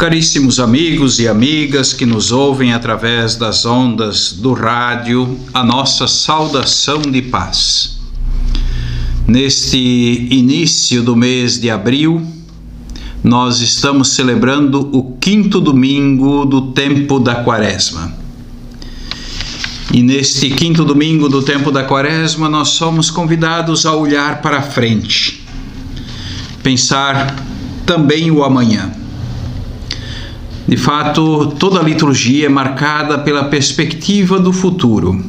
Caríssimos amigos e amigas que nos ouvem através das ondas do rádio, a nossa saudação de paz. Neste início do mês de abril, nós estamos celebrando o quinto domingo do tempo da Quaresma. E neste quinto domingo do tempo da Quaresma, nós somos convidados a olhar para frente, pensar também o amanhã de fato, toda a liturgia é marcada pela perspectiva do futuro.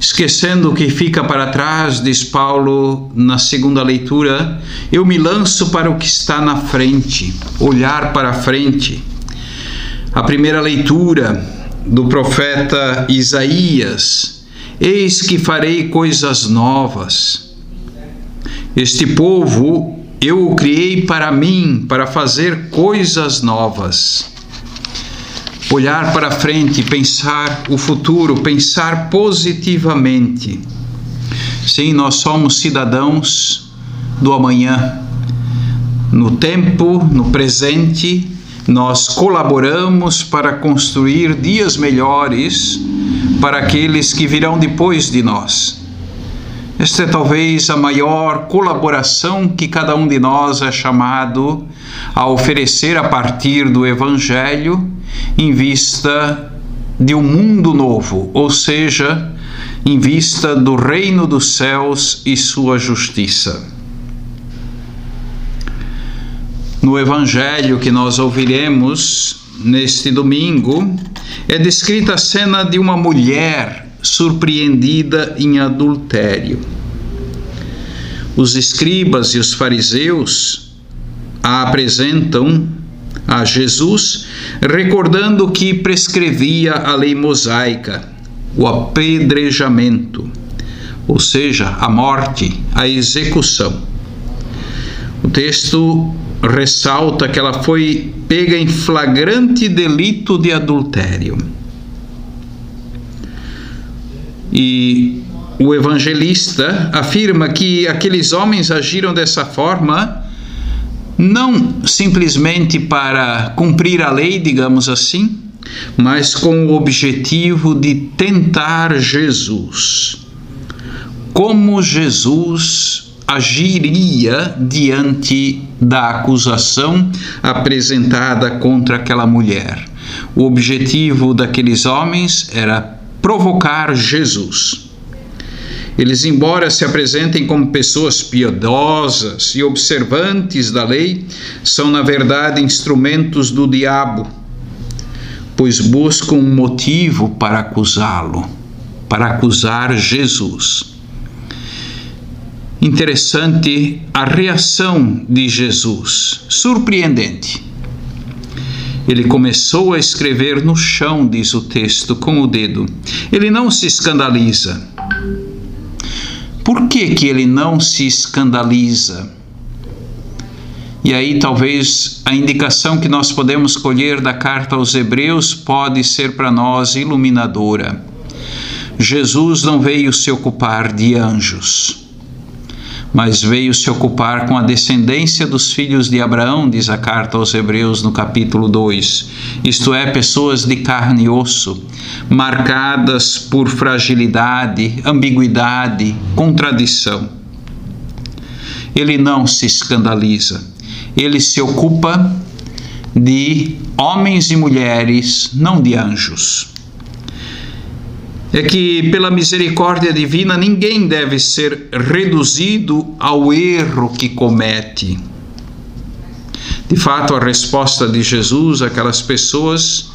Esquecendo o que fica para trás, diz Paulo na segunda leitura, eu me lanço para o que está na frente, olhar para a frente. A primeira leitura do profeta Isaías: Eis que farei coisas novas. Este povo eu o criei para mim, para fazer coisas novas. Olhar para frente, pensar o futuro, pensar positivamente. Sim, nós somos cidadãos do amanhã. No tempo, no presente, nós colaboramos para construir dias melhores para aqueles que virão depois de nós. Esta é talvez a maior colaboração que cada um de nós é chamado a oferecer a partir do Evangelho em vista de um mundo novo, ou seja, em vista do reino dos céus e sua justiça. No Evangelho que nós ouviremos neste domingo, é descrita a cena de uma mulher surpreendida em adultério. Os escribas e os fariseus a apresentam a Jesus, recordando que prescrevia a lei mosaica, o apedrejamento, ou seja, a morte, a execução. O texto ressalta que ela foi pega em flagrante delito de adultério. E o evangelista afirma que aqueles homens agiram dessa forma não simplesmente para cumprir a lei, digamos assim, mas com o objetivo de tentar Jesus. Como Jesus agiria diante da acusação apresentada contra aquela mulher? O objetivo daqueles homens era provocar Jesus. Eles, embora se apresentem como pessoas piedosas e observantes da lei, são, na verdade, instrumentos do diabo, pois buscam um motivo para acusá-lo, para acusar Jesus. Interessante a reação de Jesus, surpreendente. Ele começou a escrever no chão, diz o texto, com o dedo. Ele não se escandaliza. Por que, que ele não se escandaliza? E aí, talvez a indicação que nós podemos colher da carta aos Hebreus pode ser para nós iluminadora. Jesus não veio se ocupar de anjos mas veio se ocupar com a descendência dos filhos de Abraão, diz a carta aos Hebreus no capítulo 2, isto é, pessoas de carne e osso, marcadas por fragilidade, ambiguidade, contradição. Ele não se escandaliza, ele se ocupa de homens e mulheres, não de anjos é que, pela misericórdia divina, ninguém deve ser reduzido ao erro que comete. De fato, a resposta de Jesus àquelas pessoas,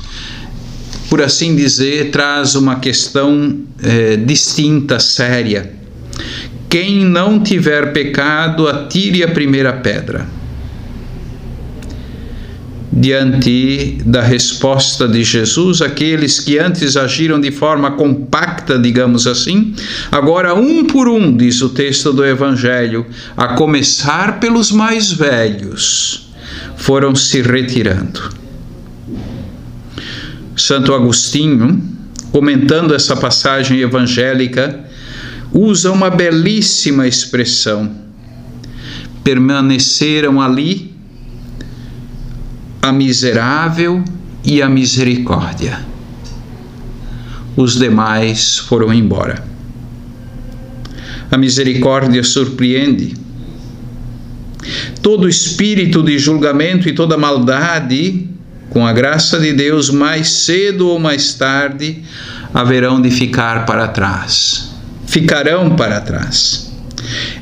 por assim dizer, traz uma questão é, distinta, séria. Quem não tiver pecado, atire a primeira pedra diante da resposta de Jesus, aqueles que antes agiram de forma compacta, digamos assim, agora um por um, diz o texto do Evangelho, a começar pelos mais velhos, foram se retirando. Santo Agostinho, comentando essa passagem evangélica, usa uma belíssima expressão. Permaneceram ali a miserável e a misericórdia. Os demais foram embora. A misericórdia surpreende. Todo espírito de julgamento e toda maldade, com a graça de Deus, mais cedo ou mais tarde, haverão de ficar para trás. Ficarão para trás.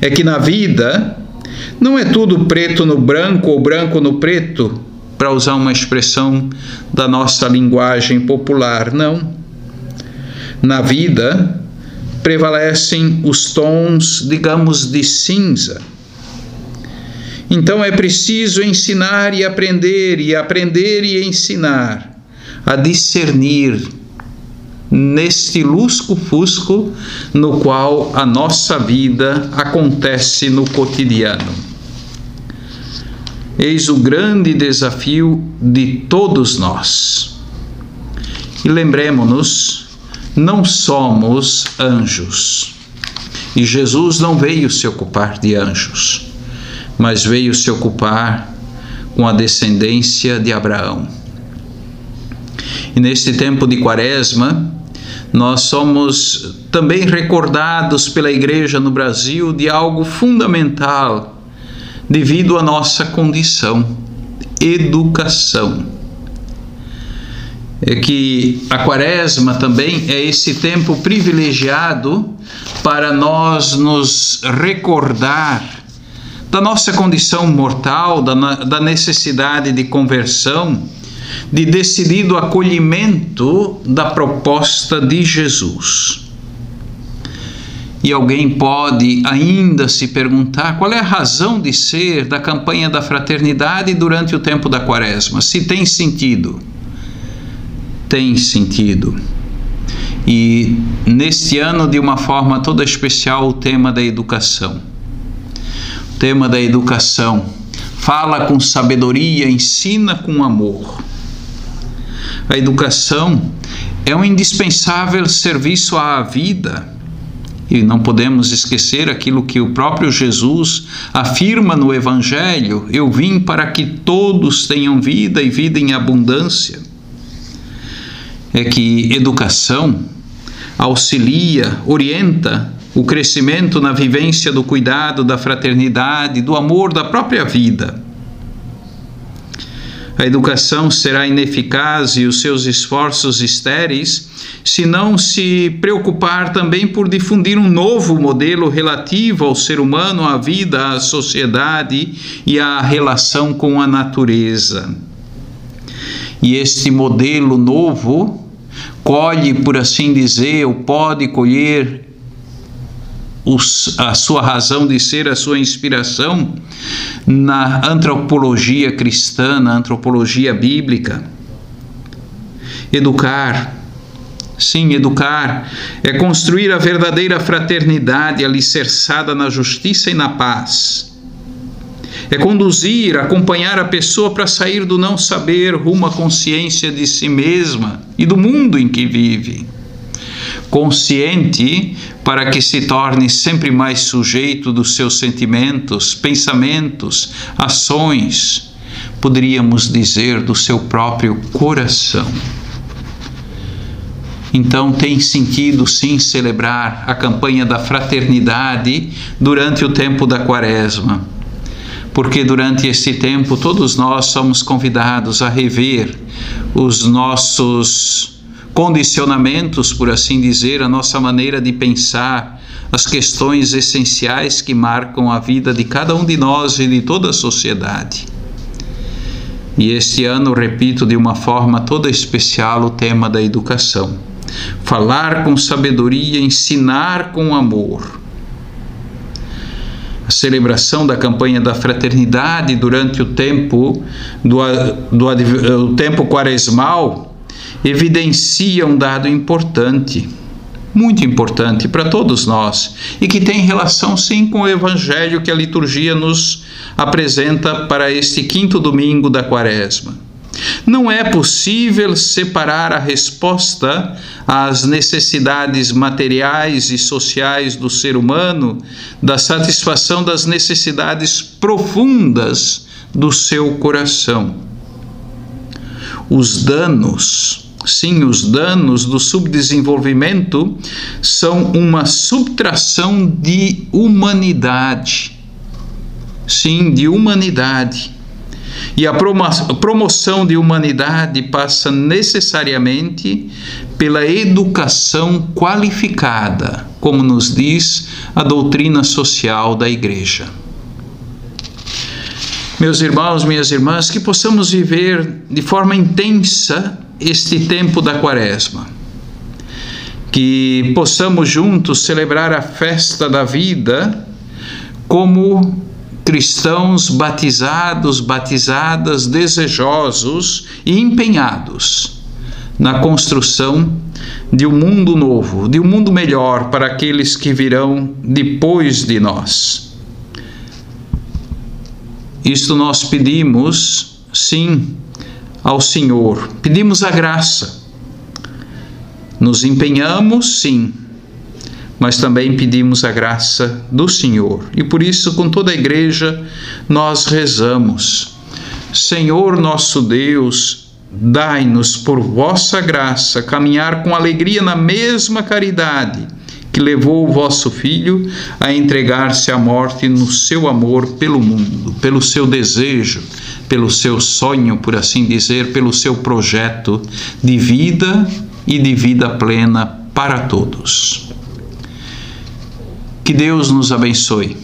É que na vida não é tudo preto no branco ou branco no preto, para usar uma expressão da nossa linguagem popular, não. Na vida prevalecem os tons, digamos, de cinza. Então é preciso ensinar e aprender, e aprender e ensinar a discernir neste lusco-fusco no qual a nossa vida acontece no cotidiano. Eis o grande desafio de todos nós. E lembremos-nos, não somos anjos. E Jesus não veio se ocupar de anjos, mas veio se ocupar com a descendência de Abraão. E neste tempo de Quaresma, nós somos também recordados pela Igreja no Brasil de algo fundamental devido à nossa condição: educação. É que a Quaresma também é esse tempo privilegiado para nós nos recordar da nossa condição mortal, da, da necessidade de conversão de decidido acolhimento da proposta de Jesus. E alguém pode ainda se perguntar qual é a razão de ser da campanha da fraternidade durante o tempo da quaresma. Se tem sentido. Tem sentido. E neste ano, de uma forma toda especial, o tema da educação. O tema da educação. Fala com sabedoria, ensina com amor a educação é um indispensável serviço à vida. E não podemos esquecer aquilo que o próprio Jesus afirma no Evangelho: Eu vim para que todos tenham vida e vida em abundância. É que educação auxilia, orienta o crescimento na vivência do cuidado, da fraternidade, do amor da própria vida a educação será ineficaz e os seus esforços estéreis se não se preocupar também por difundir um novo modelo relativo ao ser humano, à vida, à sociedade e à relação com a natureza. E este modelo novo colhe, por assim dizer, ou pode colher a sua razão de ser, a sua inspiração na antropologia cristã, na antropologia bíblica. Educar, sim, educar é construir a verdadeira fraternidade alicerçada na justiça e na paz. É conduzir, acompanhar a pessoa para sair do não saber rumo à consciência de si mesma e do mundo em que vive consciente para que se torne sempre mais sujeito dos seus sentimentos, pensamentos, ações, poderíamos dizer do seu próprio coração. Então tem sentido sim celebrar a campanha da fraternidade durante o tempo da quaresma, porque durante esse tempo todos nós somos convidados a rever os nossos condicionamentos, por assim dizer, a nossa maneira de pensar, as questões essenciais que marcam a vida de cada um de nós e de toda a sociedade. E este ano, repito de uma forma toda especial o tema da educação. Falar com sabedoria, ensinar com amor. A celebração da campanha da fraternidade durante o tempo do, do, do tempo quaresmal evidencia um dado importante, muito importante para todos nós e que tem relação sim com o evangelho que a liturgia nos apresenta para este quinto domingo da Quaresma. Não é possível separar a resposta às necessidades materiais e sociais do ser humano da satisfação das necessidades profundas do seu coração. os danos, sim, os danos do subdesenvolvimento são uma subtração de humanidade. Sim, de humanidade. E a promoção de humanidade passa necessariamente pela educação qualificada, como nos diz a doutrina social da Igreja. Meus irmãos, minhas irmãs, que possamos viver de forma intensa este tempo da Quaresma. Que possamos juntos celebrar a festa da vida como cristãos batizados, batizadas, desejosos e empenhados na construção de um mundo novo, de um mundo melhor para aqueles que virão depois de nós. Isto nós pedimos, sim, ao Senhor, pedimos a graça. Nos empenhamos, sim, mas também pedimos a graça do Senhor. E por isso, com toda a igreja, nós rezamos: Senhor nosso Deus, dai-nos por vossa graça caminhar com alegria na mesma caridade que levou o vosso Filho a entregar-se à morte no seu amor pelo mundo, pelo seu desejo, pelo seu sonho, por assim dizer, pelo seu projeto de vida e de vida plena para todos. Que Deus nos abençoe,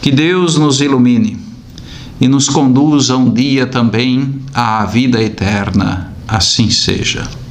que Deus nos ilumine e nos conduza um dia também à vida eterna. Assim seja.